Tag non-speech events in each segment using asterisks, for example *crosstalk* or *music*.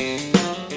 Música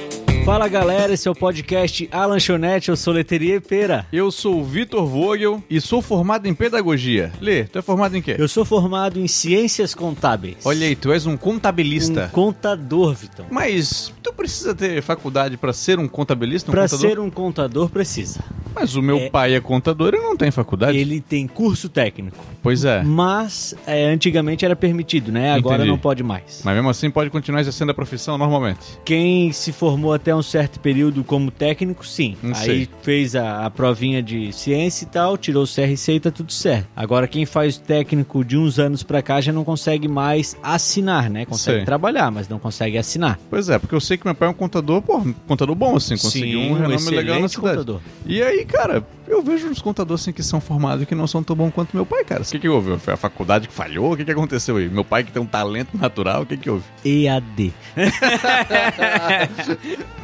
Fala galera, esse é o podcast A Lanchonete, eu sou Leteria Pera. Eu sou o Vitor Vogel e sou formado em pedagogia. Lê, tu é formado em quê? Eu sou formado em ciências contábeis. Olha aí, tu és um contabilista. Um contador, Vitão. Mas tu precisa ter faculdade para ser um contabilista, um pra contador? ser um contador precisa. Mas o meu É- pai é contador e não tem faculdade. Ele tem curso técnico, Pois é. mas é, antigamente era permitido, né? Agora Entendi. não pode mais. Mas mesmo assim pode continuar exercendo a profissão normalmente. Quem se formou até um certo período como técnico, sim. Não Aí sei. fez a, a provinha de ciência e tal, tirou o CRC e tá tudo certo. Agora quem faz técnico de uns anos pra cá já não consegue mais assinar, né? Consegue Sei. trabalhar, mas não consegue assinar. Pois é, porque eu sei que meu pai é um contador, pô, um contador bom, assim, conseguiu um renome legal na cidade. contador. E aí, cara, eu vejo uns contadores assim que são formados e que não são tão bons quanto meu pai, cara. O que, que houve? Foi a faculdade que falhou? O que, que aconteceu aí? Meu pai que tem um talento natural, o que, que houve? EAD. *laughs*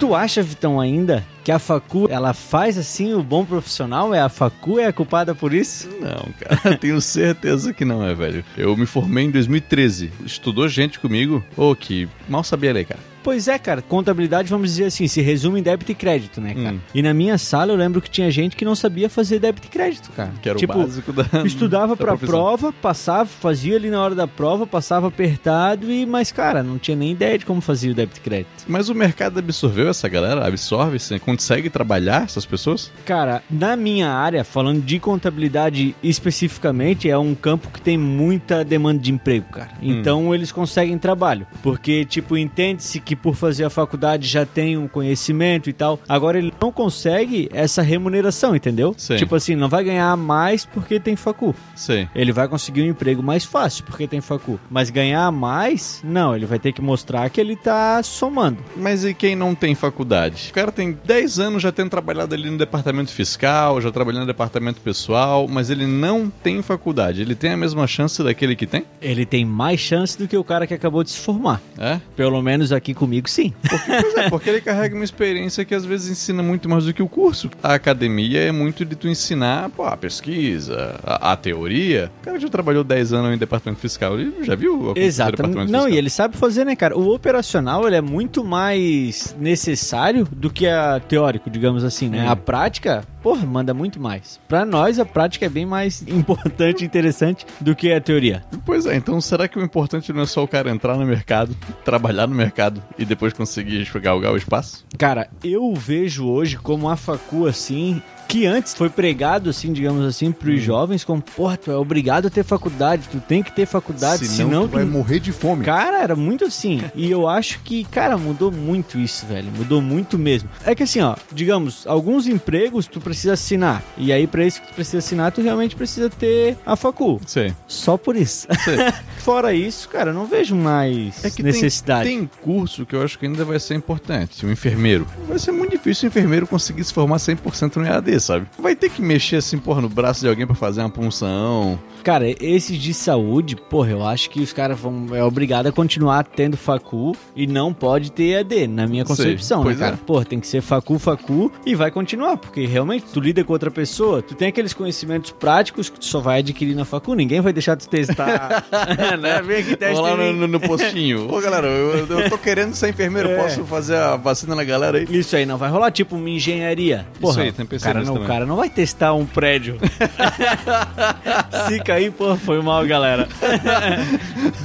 tu acha, Vitão, ainda que a facu, ela faz assim o bom profissional? É a facu é a culpada por isso? Não, cara, *laughs* tenho certeza que não é, velho. Eu me formei em 2013. Estudou gente comigo, ô, que mal sabia ler, cara. Pois é, cara, contabilidade, vamos dizer assim, se resume em débito e crédito, né, cara? Hum. E na minha sala eu lembro que tinha gente que não sabia fazer débito e crédito, cara. Que era tipo, o básico da. Estudava *laughs* da pra profissão. prova, passava, fazia ali na hora da prova, passava apertado e, mas, cara, não tinha nem ideia de como fazia o débito e crédito. Mas o mercado absorveu essa galera? Absorve? Você consegue trabalhar essas pessoas? Cara, na minha área, falando de contabilidade especificamente, é um campo que tem muita demanda de emprego, cara. Então eles conseguem trabalho. Porque, tipo, entende-se que por fazer a faculdade já tem um conhecimento e tal. Agora ele não consegue essa remuneração, entendeu? Sim. Tipo assim, não vai ganhar mais porque tem facu. Sei. Ele vai conseguir um emprego mais fácil porque tem facu. Mas ganhar mais, não, ele vai ter que mostrar que ele tá somando. Mas e quem não tem faculdade? O cara tem 10 anos já tendo trabalhado ali no departamento fiscal, já trabalhando no departamento pessoal, mas ele não tem faculdade. Ele tem a mesma chance daquele que tem? Ele tem mais chance do que o cara que acabou de se formar. É? Pelo menos aqui comigo, sim. Pois é, porque ele carrega uma experiência que às vezes ensina muito mais do que o curso. A academia é muito de tu ensinar pô, a pesquisa, a, a teoria. O cara já trabalhou 10 anos em departamento fiscal, ele já viu a departamento Não, fiscal. e ele sabe fazer, né, cara? O operacional, ele é muito mais necessário do que a teórico, digamos assim, né? Hum. A prática, porra, manda muito mais. Pra nós, a prática é bem mais *laughs* importante e interessante do que a teoria. Pois é, então será que o importante não é só o cara entrar no mercado, trabalhar no mercado e depois conseguir galgar o espaço? Cara, eu vejo hoje como a facu, assim, que antes foi pregado, assim, digamos assim, pros Hum. jovens, como, porra, tu é obrigado a ter faculdade, tu tem que ter faculdade, senão, tu vai tu morrer de fome. Cara, era muito assim. E eu acho que, cara, mudou muito isso, velho. Mudou muito mesmo. É que assim, ó, digamos, alguns empregos tu precisa assinar. E aí, pra isso que tu precisa assinar, tu realmente precisa ter a facul. Sei. Só por isso. *laughs* Fora isso, cara, não vejo mais É necessidade. Tem, tem curso que eu acho que ainda vai ser importante. O enfermeiro. Vai ser muito difícil o enfermeiro conseguir se formar 100% no EAD, sabe? Vai ter que mexer assim, porra, no braço de alguém pra fazer uma punção. Cara, esses de saúde, porra, eu acho que os caras vão. É obrigado a continuar tendo facu e não pode ter EAD, na minha Sei, concepção, né, pois cara? é. Porra, tem que ser facu, facu e vai continuar, porque realmente tu lida com outra pessoa, tu tem aqueles conhecimentos práticos que tu só vai adquirir na facu, ninguém vai deixar tu testar. *laughs* *laughs* né? Vem aqui, testa Vou lá no, no, postinho. *laughs* Ô, galera, eu, eu tô querendo ser enfermeiro. É. Posso fazer a vacina na galera aí? Isso aí não vai rolar, tipo uma engenharia. Porra, aí, tem o não, o também. cara não vai testar um prédio. *laughs* Se cair, porra, foi mal, galera.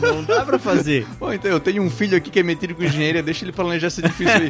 não dá pra fazer. Bom, então eu tenho um filho aqui que é metido com engenharia, deixa ele planejar esse difícil aí.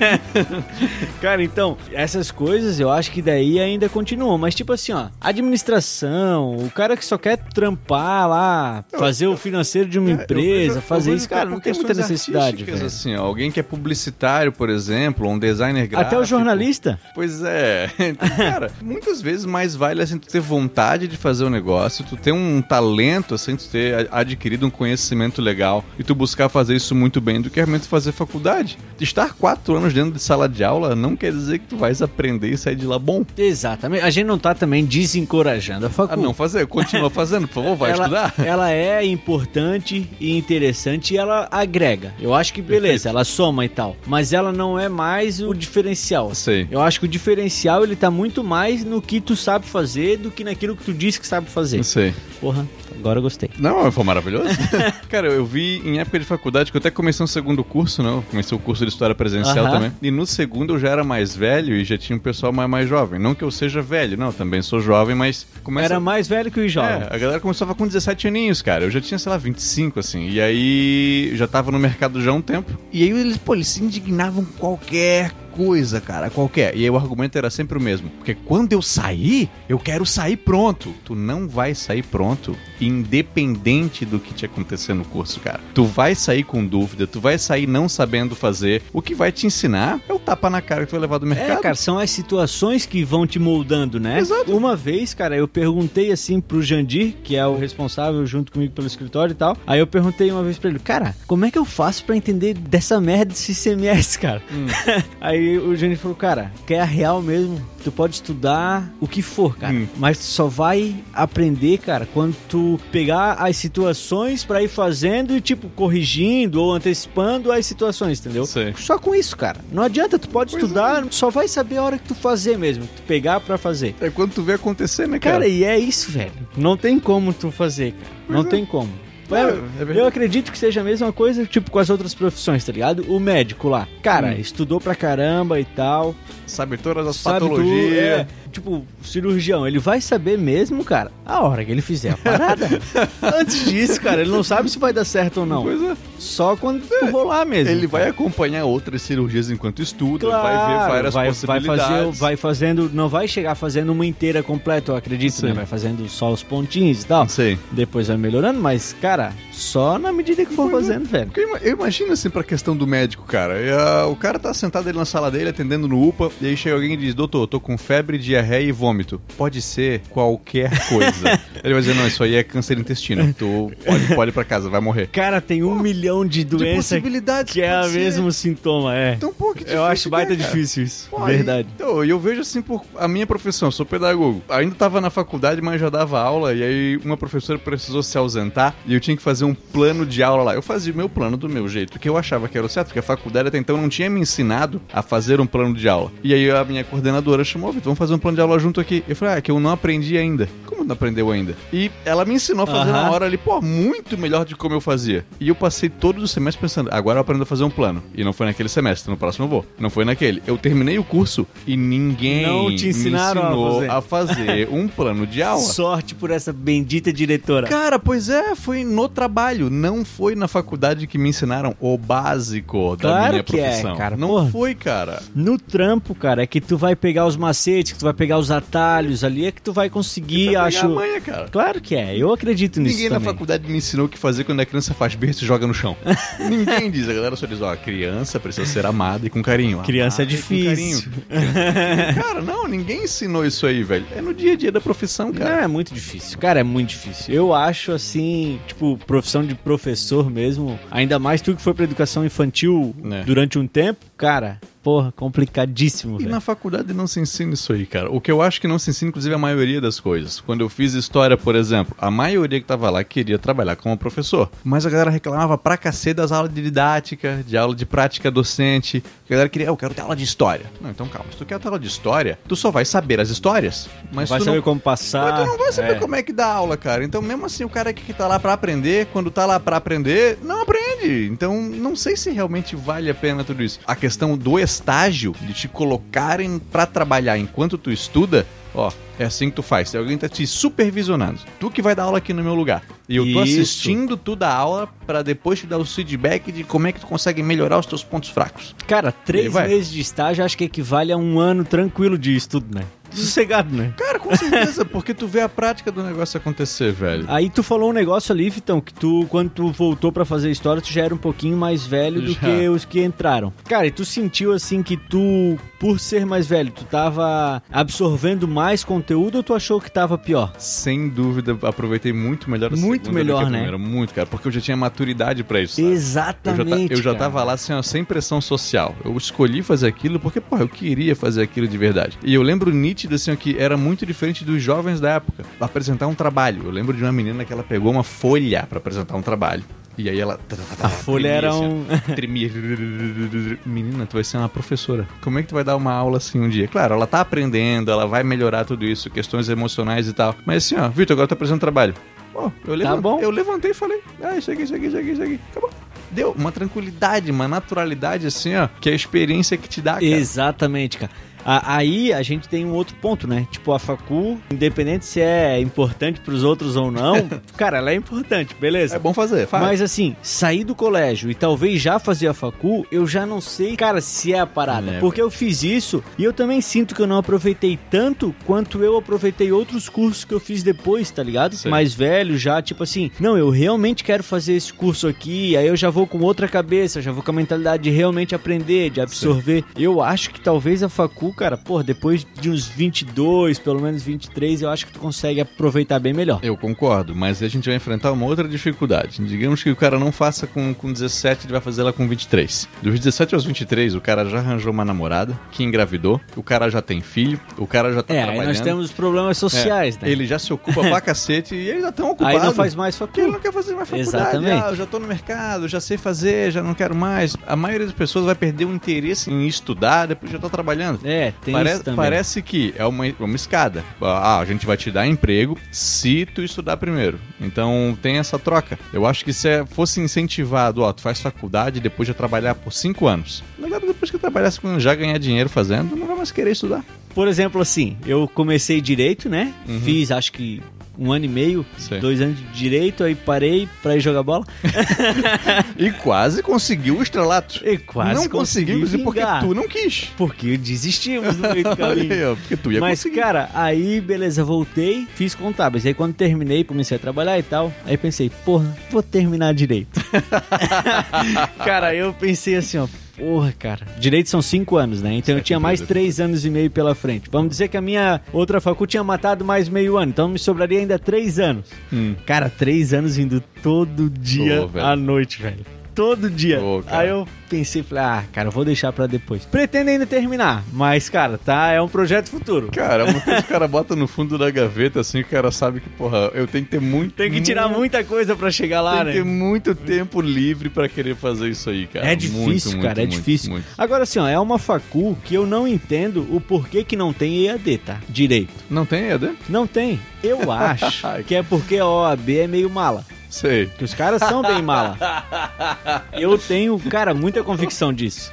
*laughs* Cara, então, essas coisas eu acho que daí ainda continuam. Mas, tipo assim, ó, administração, o cara que só quer trampar lá, fazer o financeiro de uma É, empresa, eu- eu- fazer eu isso, cara, não tem muita necessidade, velho. assim, ó, alguém que é publicitário, por exemplo, ou um designer gráfico. Até o jornalista. Pois é. *laughs* Então, cara, muitas vezes mais vale assim tu ter vontade de fazer o negócio, tu ter um talento, assim, tu ter adquirido um conhecimento legal e tu buscar fazer isso muito bem do que realmente fazer faculdade. Estar quatro anos dentro de sala de aula não quer dizer que tu vais aprender e sair de lá bom. Exatamente. A gente não tá também desencorajando a Ah, facu. não fazer, continua fazendo, por favor, vai ela, estudar. ela é importante e interessante e ela agrega. Eu acho que beleza, Perfeito. ela soma e tal. Mas ela não é mais o diferencial. Sei. Eu acho que o diferencial ele tá muito mais no que tu sabe fazer do que naquilo que tu disse que sabe fazer. Não sei. Porra, agora eu gostei. Não, foi maravilhoso. *laughs* Cara, eu vi em época de faculdade, que eu até comecei um segundo curso, não? Comecei o curso de história presencial Aham. também. E no segundo eu já era mais velho e já tinha um pessoal mais, mais jovem. Não que eu seja velho, não, também sou jovem, mas começa... Era mais velho que o jovem. É, a galera começava com 17 aninhos, cara. Eu já tinha, sei lá, 25, assim. E aí já tava no mercado já há um tempo. E aí eles, pô, eles se indignavam com qualquer coisa, cara, qualquer. E aí o argumento era sempre o mesmo. Porque quando eu sair, eu quero sair pronto. Tu não vai sair pronto, independente do que te acontecer no curso, cara. Tu vai sair com dúvida, tu vai sair não sabendo fazer. O que vai te ensinar é o tapa na cara que tu vai levar do mercado. É, cara, são as situações que vão te moldando, né? Exato. Uma vez, cara, eu perguntei assim pro Jandir, que é o responsável junto comigo pelo escritório e tal. Aí eu perguntei uma vez pra ele, cara, como é que eu faço pra entender dessa merda desse CMS, cara? Hum. *laughs* Aí o Jandir falou, cara, quer a real mesmo? Tu pode estudar o que for, cara, Hum. mas tu só vai aprender, cara, quando tu pegar as situações pra ir fazendo e, tipo, corrigindo ou antecipando as situações, entendeu? Sei. Só com isso, cara. Não adianta, tu pode Pois estudar, só vai saber a hora que tu fazer mesmo, tu pegar pra fazer. É quando tu vê acontecer, né, cara? Cara, e é isso, velho. Não tem como tu fazer, cara. Não Pois é. tem como. É, Eu- acredito que seja a mesma coisa, tipo, com as outras profissões, tá ligado? O médico lá. Cara, Hum. estudou pra caramba e tal. Sabe todas as Sabe tudo, patologias. é, tipo, cirurgião, ele vai saber mesmo, cara, a hora que ele fizer a parada. *laughs* Antes disso, cara, ele não sabe se vai dar certo ou não. Pois é. Só quando tu rolar mesmo. Ele vai acompanhar outras cirurgias enquanto estuda, Claro, vai ver várias vai, vai possibilidades. fazer, vai fazendo, não vai chegar fazendo uma inteira completa, eu acredito, Sim. né? Vai fazendo só os pontinhos e tal. Sei. Depois vai melhorando, mas, cara, só na medida que for é. fazendo, velho. Eu ima- eu imagino assim pra questão do médico, cara. Ah, o cara tá sentado ali na sala dele, atendendo no UPA, e aí chega alguém e diz: Doutor, tô com febre, diarreia e vômito. Pode ser qualquer coisa. *laughs* ele vai dizer: Não, isso aí é câncer intestino. *laughs* Tu pode, pode ir pra casa, vai morrer. Cara, tem um milhão de doenças possibilidades que é o mesmo sintoma, é. Então, pô, que eu difícil acho que baita é, difícil isso. Pô, Verdade. E, então, e eu vejo assim por a minha profissão, eu sou pedagogo. Ainda tava na faculdade, mas já dava aula, e aí uma professora precisou se ausentar e eu tinha que fazer um plano de aula lá. Eu fazia o meu plano do meu jeito, que eu achava que era o certo, porque a faculdade até então não tinha me ensinado a fazer um plano de aula. E aí a minha coordenadora chamou, Vitor, vamos fazer um plano de aula junto aqui. Eu falei, ah, que eu não aprendi ainda. Como não aprendeu ainda? E ela me ensinou a fazer na hora ali, pô, muito melhor de como eu fazia. E eu passei todos os semestres pensando, agora eu aprendo a fazer um plano. E não foi naquele semestre, no próximo eu vou. Não foi naquele. Eu terminei o curso e ninguém Não te ensinaram a me ensinou fazer. a fazer *laughs* um plano de aula. Sorte por essa bendita diretora. Cara, pois é, foi no trabalho, não foi na faculdade que me ensinaram o básico da Claro minha que é, profissão. cara, não porra. foi, cara. No trampo, cara, é que tu vai pegar os macetes, que tu vai pegar os atalhos ali, é que tu vai conseguir, Pra pegar acho. a manha, cara. Claro que é, eu acredito nisso Ninguém na também. faculdade me ensinou o que fazer quando a criança faz berço e joga no chão. *laughs* Ninguém diz. A galera só diz, ó, a criança precisa ser amada e com carinho. Criança é com difícil. *laughs* Cara, não, ninguém ensinou isso aí, velho. É no dia a dia da profissão, Não, cara. é muito difícil. Cara, é muito difícil. Eu acho assim, tipo, profissão de professor mesmo, ainda mais tu que foi pra educação infantil É. durante um tempo, cara, porra, complicadíssimo, E velho. na faculdade não se ensina isso aí, cara. O que eu acho que não se ensina, inclusive, é a maioria das coisas. Quando eu fiz história, por exemplo, a maioria que tava lá queria trabalhar como professor. Mas a galera reclamava pra cacete das aulas de didática, de aula de prática docente. A galera queria, "Ah, eu quero ter aula de história. Não, então calma, se tu quer ter aula de história, tu só vai saber as histórias. Mas vai tu saber não... como passar. Mas tu não vai saber é. como é que dá aula, cara. Então, mesmo assim, o cara que tá lá pra aprender, quando tá lá pra aprender, não aprende. Então, não sei se realmente vale a pena tudo isso. Questão do estágio, de te colocarem pra trabalhar enquanto tu estuda, ó, é assim que tu faz. Alguém tá te supervisionando, tu que vai dar aula aqui no meu lugar. E eu tô Isso. assistindo tu dar aula pra depois te dar o feedback de como é que tu consegue melhorar os teus pontos fracos. Cara, três meses de estágio acho que equivale a um ano tranquilo de estudo, né? Sossegado, né? Cara, com certeza, *laughs* porque tu vê a prática do negócio acontecer, velho. Aí tu falou um negócio ali, Vitão, que tu, quando tu voltou pra fazer história, tu já era um pouquinho mais velho do Já. que os que entraram. Cara, e tu sentiu assim que tu, por ser mais velho, tu tava absorvendo mais conteúdo ou tu achou que tava pior? Sem dúvida, aproveitei muito melhor a Muito melhor, né? primeira. Muito, cara, porque eu já tinha maturidade pra isso. sabe? Eu já, Exatamente. eu já tava lá assim, ó, sem pressão social. Eu escolhi fazer aquilo porque, porra, eu queria fazer aquilo de verdade. E eu lembro nítido, assim, ó, que era muito diferente dos jovens da época. Apresentar um trabalho. Eu lembro de uma menina que ela pegou uma folha pra apresentar um trabalho. E aí ela. A folha era assim, um. *laughs* Tremia. Menina, tu vai ser uma professora. Como é que tu vai dar uma aula assim um dia? Claro, ela tá aprendendo, ela vai melhorar tudo isso, questões emocionais e tal. Mas assim, ó, Vitor, agora tá apresentando trabalho. Pô, eu, levantei, bom. eu levantei e falei, ah, isso aqui, isso aqui, isso aqui, isso aqui. Acabou. Deu uma tranquilidade, uma naturalidade assim, ó, que é a experiência que te dá, cara. Exatamente, cara. Aí a gente tem um outro ponto, né? Tipo, a facu, independente se é importante pros outros ou não, *laughs* cara, ela é importante, beleza? É bom fazer, faz. Mas assim, sair do colégio e talvez já fazer a facu, eu já não sei, cara, se é a parada. É. Porque eu fiz isso e eu também sinto que eu não aproveitei tanto quanto eu aproveitei outros cursos que eu fiz depois, tá ligado? Sei. Mais velho já, tipo assim, não, eu realmente quero fazer esse curso aqui, aí eu já vou com outra cabeça, já vou com a mentalidade de realmente aprender, de absorver. Eu acho que talvez a facu, cara, pô, depois de uns 22, pelo menos 23, eu acho que tu consegue aproveitar bem melhor. Eu concordo, mas a gente vai enfrentar uma outra dificuldade. Digamos que o cara não faça com, com 17, ele vai fazer ela com 23. Dos 17 aos 23, o cara já arranjou uma namorada, que engravidou, o cara já tem filho, o cara já tá É, trabalhando. nós temos problemas sociais, É, né? Ele já se ocupa pra *laughs* cacete e ele já tão ocupado. Aí não faz mais Porque ele não quer fazer mais faculdade. Exatamente. Ah, eu já tô no mercado, já sei fazer, já não quero mais. A maioria das pessoas vai perder o interesse em estudar depois de já tá trabalhando. É, tem Pare- isso também. Parece que é uma, uma escada. Ah, a gente vai te dar emprego se tu estudar primeiro. Então tem essa troca. Eu acho que se é- fosse incentivado, ó, tu faz faculdade e depois de trabalhar por cinco anos. Agora, depois que trabalhasse com já ganhar dinheiro fazendo, não vai mais querer estudar. Por exemplo, assim, eu comecei direito, né? Uhum. Fiz acho que um ano e meio, Sei. dois anos de direito, aí parei pra ir jogar bola. *laughs* E quase conseguiu o estrelato. E quase não consegui conseguimos e porque vingar. tu não quis. Porque desistimos no meio do *laughs* caminho. porque tu ia Mas, conseguir. cara, aí, beleza, voltei, fiz contábeis. Aí, quando terminei, comecei a trabalhar e tal. Aí pensei, porra, vou terminar direito. *laughs* cara, eu pensei assim, ó. Porra, cara. Direito são cinco anos, né? Então eu tinha mais três anos e meio pela frente. Vamos dizer que a minha outra facu tinha matado mais meio ano. Então me sobraria ainda três anos. Hum. Cara, três anos indo todo dia velho. à noite, velho. Todo dia. Cara. Aí eu pensei, falei, ah, cara, vou deixar pra depois. Pretendo ainda terminar, mas, cara, tá, é um projeto futuro. Cara, uma coisa que o cara bota no fundo da gaveta, assim, o cara sabe que, porra, eu tenho que ter muito. Tem que tirar muito muita coisa pra chegar lá, Tem né? que ter muito tempo livre pra querer fazer isso aí, cara. É difícil, Muito, muito, cara, é muito, difícil. muito. Agora, assim, ó, é uma facu que eu não entendo o porquê que não tem EAD, tá? Direito. Não tem, Eder? Não tem. Eu *laughs* acho que é porque a OAB é meio mala. Sei. Que os caras são bem mala. *laughs* Eu tenho, cara, muita convicção disso.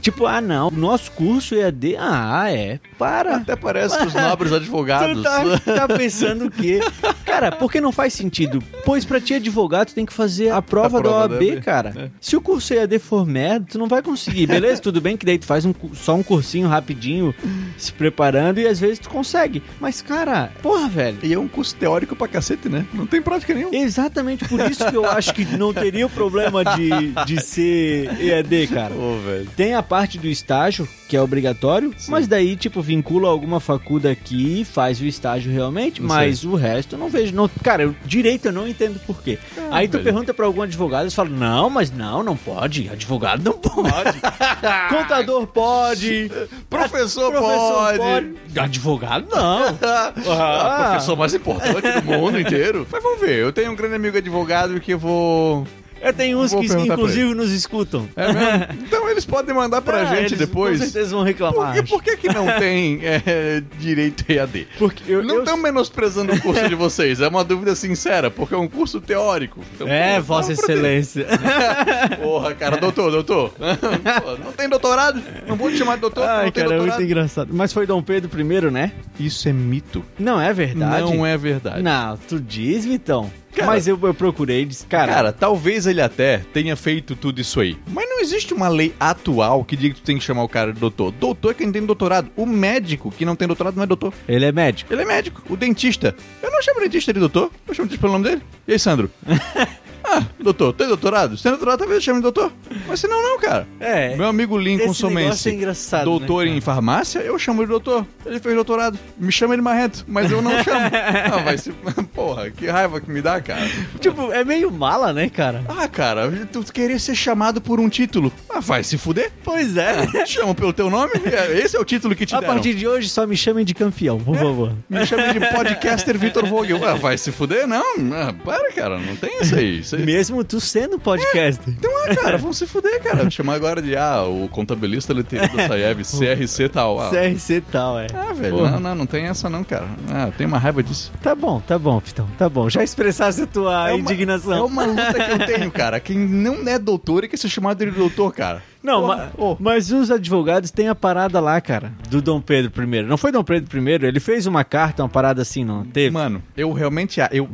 Tipo, ah, não, nosso curso EAD, ah, é, para. Até parece que os *laughs* nobres advogados. Tu tá, tá pensando o quê? Cara, porque não faz sentido. Pois pra ti advogado, tu tem que fazer a prova, A prova da da OAB, OAB, cara. é. Se o curso EAD for merda, tu não vai conseguir. Beleza? Tudo bem que daí tu faz um só um cursinho rapidinho, se preparando, e às vezes tu consegue. Mas, cara, porra, velho. E é um curso teórico pra cacete, né? Não tem prática nenhuma. Exatamente por isso que eu acho que não teria o problema de, de ser EAD, cara. *laughs* Ô, velho. Tem a parte do estágio, que é obrigatório, mas daí, tipo, vincula alguma faculdade aqui e faz o estágio realmente, Não mas o resto eu não vejo. Não, cara, eu, direito eu não entendo por quê. Aí tu velho. pergunta pra algum advogado, eles falam, não, mas não, não pode. Advogado não pode. *laughs* Contador pode. Professor, Professor pode. Advogado não. *laughs* Ah, professor mais importante do mundo inteiro. Mas vamos ver, eu tenho um grande amigo advogado que eu vou. Eu tenho uns Vou que inclusive nos escutam. É mesmo? Então eles podem mandar pra Ah, *laughs* gente eles depois. Com certeza vão Por, reclamar. que, por que, que não tem é, direito EAD? Porque eu, Não eu- estão menosprezando o curso *laughs* de vocês, é uma dúvida sincera, porque é um curso teórico. Então, É, pô, Vossa Excelência. *laughs* Porra, cara, doutor, doutor. Pô, não tem doutorado? Não vou te chamar de doutor, Ai, não tem cara, é muito engraçado. Mas foi Dom Pedro I, né? Isso é mito. Não é verdade? Não é verdade. Não, tu diz, Vitão. Cara- Mas eu, eu procurei, disse, cara, Cara, talvez ele até tenha feito tudo isso aí. Mas não existe uma lei atual que diga que tu tem que chamar o cara de doutor. Doutor é quem tem doutorado. O médico que não tem doutorado não é doutor. ele é médico. Ele é médico. O dentista. Eu não chamo o dentista de doutor. Eu chamo de pelo nome dele. E aí, Sandro? *laughs* ah, doutor, tem doutorado? Se tem doutorado, talvez eu chame de doutor. Mas se não, não, cara. É. Meu amigo Lincoln Somense. é engraçado, doutor né, em farmácia, eu chamo de doutor. Ele fez doutorado. Me chama ele marrento, mas eu não chamo. ah, vai se. Porra, que raiva que me dá, cara. Tipo, é meio mala, né, cara? Ah, cara, tu queria ser chamado por um título. Ah, vai se fuder. Pois é. Te chamam pelo teu nome? É, Esse é o título que te A deram. partir de hoje, só me chamem de campeão, por favor. Me chamem de podcaster Vitor Vogel. Ah, vai se fuder? Não, ah, para, cara, não tem isso aí. Isso aí Mesmo tu sendo podcaster. Então é, cara, vamos se fuder, cara. Chamar agora de, ah, o contabilista leteiro da Saev, *laughs* CRC tal. Ah, CRC tal, é. ah velho, Porra. não, não, não tem essa não, cara. Ah, eu tenho uma raiva disso. Tá bom, tá bom, Fitão, tá bom. Já expressasse a tua É uma- indignação. É uma luta que eu tenho, *laughs* cara. Quem não é doutor e quer ser chamado de doutor, cara. Não, Porra, ma- ô. mas os advogados têm a parada lá, cara, do Dom Pedro I. Não foi Dom Pedro I, ele fez uma carta, uma parada assim, não teve? Mano, eu realmente. Eu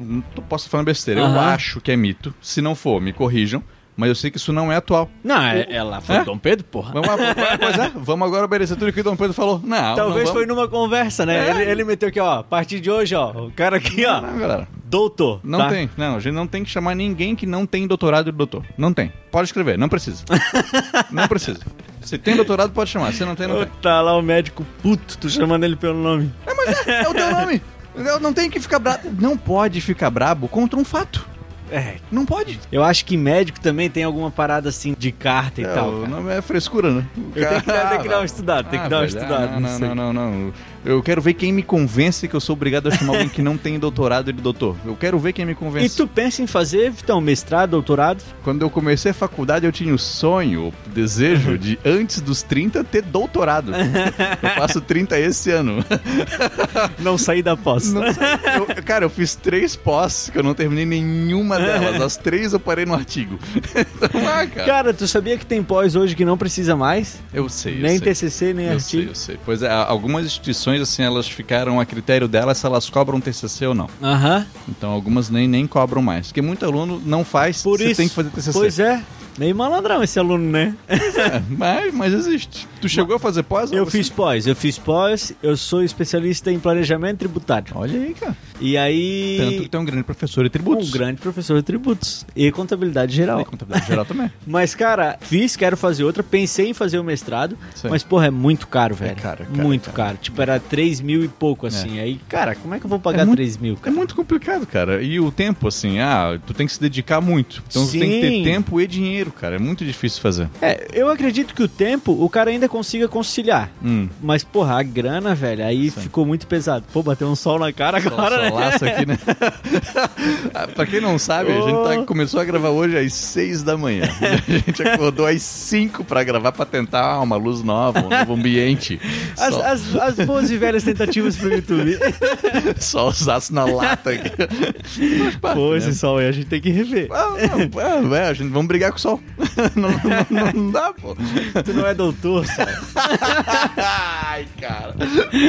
posso falar besteira. Eu Aham. acho que é mito. Se não for, me corrijam. Mas eu sei que isso não é atual. Não, é, ela foi É? Dom Pedro, porra. Vamos, pois é, *laughs* vamos agora obedecer tudo que o Dom Pedro falou. Não, Talvez não foi numa conversa, né? É. Ele, ele meteu aqui, ó, a partir de hoje, ó, o cara aqui, ó, Não, galera. doutor. Não tá? tem. Não, a gente não tem que chamar ninguém que não tem doutorado de doutor. Não tem. Pode escrever, não precisa. *laughs* não precisa. Se tem doutorado, pode chamar. Se não tem, não tem. Tá lá o médico puto, tu chamando ele pelo nome. É, mas é, é o teu nome. *laughs* Eu não tem que ficar brabo. Não pode ficar brabo contra um fato. É. Não pode. Eu acho que médico também tem alguma parada assim de carta e É, tal. o cara. nome é frescura, né? Eu tenho que, dar- tenho que dar uma estudada, tem Ah, que dar uma velho, estudada. ah, Não, não, não, não, não. Eu quero ver quem me convence que eu sou obrigado a chamar alguém que não tem doutorado de doutor. Eu quero ver quem me E convence. tu pensa em fazer, então, mestrado, doutorado? Quando eu comecei a faculdade, eu tinha o sonho, o desejo *laughs* de, antes dos 30, ter doutorado. eu faço 30 esse ano. *laughs* Não sair da pós. Não sei. Eu- cara, eu fiz três pós que eu não terminei nenhuma delas. As três eu parei no artigo. *laughs* então, ah, cara. Cara, tu sabia que tem pós hoje que não precisa mais? Eu sei, eu nem sei. TCC, nem Eu sei, artigo. eu sei. Pois é, algumas instituições, assim, elas ficaram a critério delas se elas cobram TCC ou não. Aham. Então, algumas nem, nem cobram mais. Porque muito aluno não faz, Por você isso. tem que fazer TCC. Pois é. Meio malandrão esse aluno, né? É, mas, mas existe. Tu chegou a fazer pós? Eu Você- fiz pós, eu fiz pós, eu sou especialista em planejamento tributário. Olha aí, cara. E aí. Tanto que tem um grande professor de tributos. Um grande professor de tributos e contabilidade E geral. contabilidade geral também. *laughs* Mas, cara, fiz, quero fazer outra, pensei em fazer o mestrado, Sim. mas, porra, é muito caro, velho. é caro, muito é caro. Tipo, era 3 mil e pouco, assim. Aí, cara, como é que eu vou pagar É muito- 3 mil, É cara? muito complicado, cara. E o tempo, assim, ah, tu tem que se dedicar muito. Então tu tem que ter Sim. tempo e dinheiro, cara. É muito difícil fazer. É, eu acredito que o tempo o cara ainda consiga conciliar. Hum. Mas, porra, a grana, velho, aí Sim. ficou muito pesado. Pô, bateu um sol na cara agora, né? Solaço aqui, né? *laughs* Pra quem não sabe, a gente tá- começou a gravar hoje às 6 da manhã. A gente acordou às 5 pra gravar pra tentar uma luz nova, um novo ambiente. As, Só, as, as boas e velhas tentativas pro YouTube. *laughs* só os aços na lata aqui. Pô, né? esse sol aí a gente tem que rever. Ah, não, é, é, a gente vamos brigar com o sol. *laughs* Não, não- não dá, pô. Tu não é doutor, sol. Ai, cara.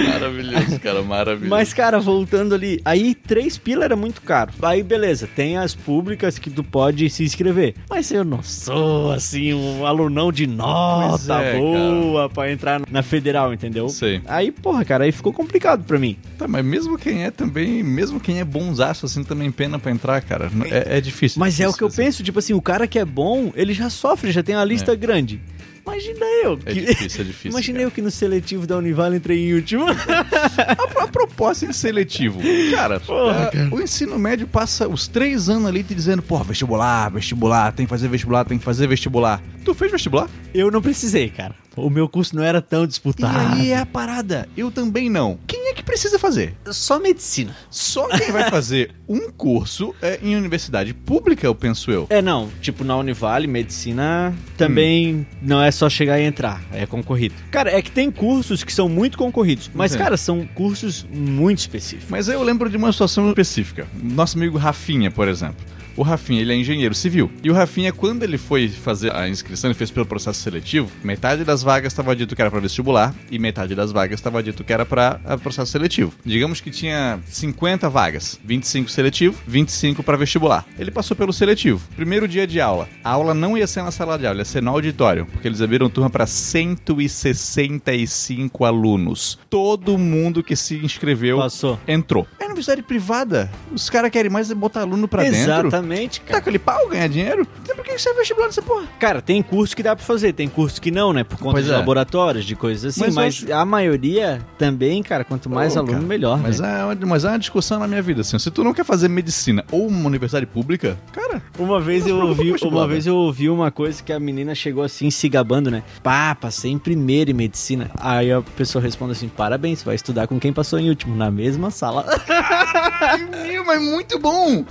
Maravilhoso, cara, maravilhoso. Mas, cara, voltando ali, aí três pila era muito caro. Aí, beleza, tem as públicas que tu pode se inscrever. Mas eu não sou, assim, um alunão de nota é, boa pra entrar na federal, entendeu? Sei. Aí, porra, cara, aí ficou complicado pra mim. Tá, mas mesmo quem é também, mesmo quem é bonzaço, assim, também pena pra entrar, cara. É, é difícil. Mas é o difícil, que eu assim. penso, tipo assim, o cara que é bom, ele já sofre, já tem uma lista grande. Imagina eu. É que- difícil, é difícil. Imagina cara. eu que no seletivo da Univale entrei em último. A, a proposta de seletivo. Cara, Porra, é, o ensino médio passa os três anos ali te dizendo, porra, vestibular, vestibular, tem que fazer vestibular, tem que fazer vestibular. Tu fez vestibular? eu não precisei, cara. O meu curso não era tão E disputado. aí é a parada. Eu também não. Quem é que precisa fazer? Só medicina. Só quem vai fazer um curso é, em universidade pública, eu penso eu. É, não. Tipo, na Univale, medicina também não é só chegar e entrar. É concorrido. Cara, é que tem cursos que são muito concorridos. Mas, Sim. cara, são cursos muito específicos. Mas eu lembro de uma situação específica. Nosso amigo Rafinha, por exemplo. O Rafinha, ele é engenheiro civil. E o Rafinha, quando ele foi fazer a inscrição, ele fez pelo processo seletivo, metade das vagas estava dito que era para vestibular e metade das vagas estava dito que era para processo seletivo. Digamos que tinha 50 vagas, 25 seletivo, 25 para vestibular. Ele passou pelo seletivo. Primeiro dia de aula. A aula não ia ser na sala de aula, ia ser no auditório, porque eles abriram turma para 165 alunos. Todo mundo que se inscreveu Passou. entrou. É universidade privada. Os caras querem mais é botar aluno pra dentro. Exatamente, cara. Taca ali pau, ganhar dinheiro. Então por que você é vestibular nessa porra? Cara, tem curso que dá pra fazer, tem curso que não, né? Por conta Pois de é. laboratórios, de coisas assim. Mas Mas, a maioria também, cara, quanto mais Ô, aluno, cara, melhor. Mas velho. é, uma- mas é uma discussão na minha vida, assim. Se tu não quer fazer medicina ou uma universidade pública, cara, Uma vez eu ouvi, uma vez eu ouvi uma coisa que a menina chegou assim se gabando, né? Pá, passei em primeiro em medicina. Aí a pessoa responde assim: "Parabéns, vai estudar com quem passou em último na mesma sala". Ai, *laughs* meu, mas muito bom!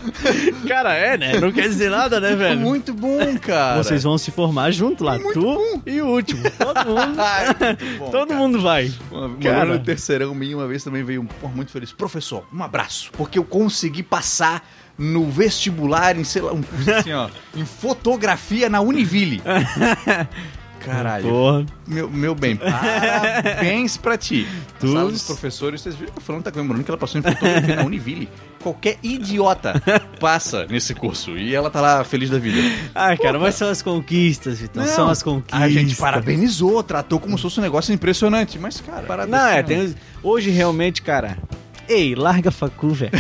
Cara, é, né? Não quer dizer nada, né, velho? Muito bom, cara. Vocês vão se formar junto lá, Muito tu bom. e o último. Todo *laughs* mundo, Ai, bom, todo cara. mundo vai. Uma, Cara. do terceirão minha uma vez também veio porra, muito feliz. Professor, um abraço. Porque eu consegui passar no vestibular em, sei lá, um curso assim, ó, *laughs* em fotografia na Univille. *laughs* Caralho. Porra. Meu, meu bem, parabéns pra ti. Tu- sala dos professores, vocês viram que a fulana tá comemorando que ela passou em fotografia na Univille. Qualquer idiota passa nesse curso e ela tá lá feliz da vida. Ah, cara, mas são as conquistas, Vitão. São as conquistas. A gente parabenizou, tratou como se fosse um negócio impressionante. Mas, cara, parabéns. Não, é, tem... Hoje realmente, cara... Ei, larga a facu, velho.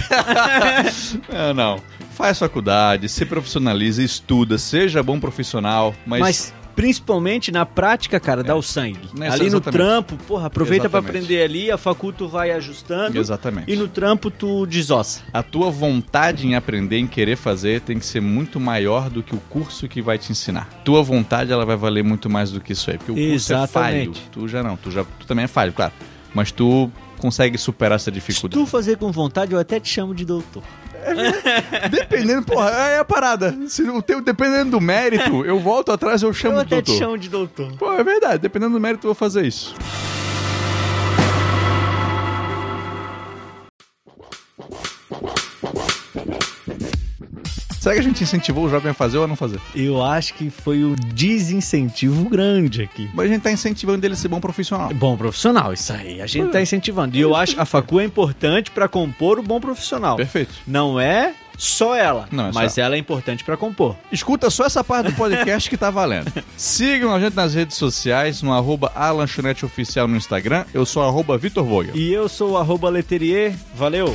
Não, *laughs* não. Faz faculdade, se profissionaliza, estuda, seja bom profissional, mas. Mas principalmente na prática, cara, dá o sangue. Nessa- ali no exatamente. trampo, porra, aproveita pra Exatamente. aprender ali, a facu tu vai ajustando. Exatamente. E no trampo tu desossa. A tua vontade em aprender, em querer fazer, tem que ser muito maior do que o curso que vai te ensinar. Tua vontade, ela vai valer muito mais do que isso aí. Porque o curso é falho. Exatamente. Tu já não, tu, já, tu também é falho, claro. Mas tu consegue superar essa Se dificuldade. tu fazer com vontade, eu até te chamo de doutor. Dependendo, porra, é a parada. Se o teu, dependendo do mérito, eu volto atrás eu chamo eu de até te doutor. chamo de doutor. Pô, é verdade. Dependendo do mérito, eu vou fazer isso. Será que a gente incentivou o jovem a fazer ou a não fazer? Eu acho que foi o desincentivo grande aqui. Mas a gente tá incentivando ele a ser bom profissional. Bom profissional, isso aí. A gente tá incentivando. E eu acho que a facu é importante pra compor o bom profissional. Perfeito. Não é só ela, Não é só mas ela é importante pra compor. Escuta só essa parte do podcast que tá valendo. *laughs* Sigam a gente nas redes sociais, no arroba no Instagram. Eu sou arroba Vitor Vogel. E eu sou o arroba Leterier. Valeu!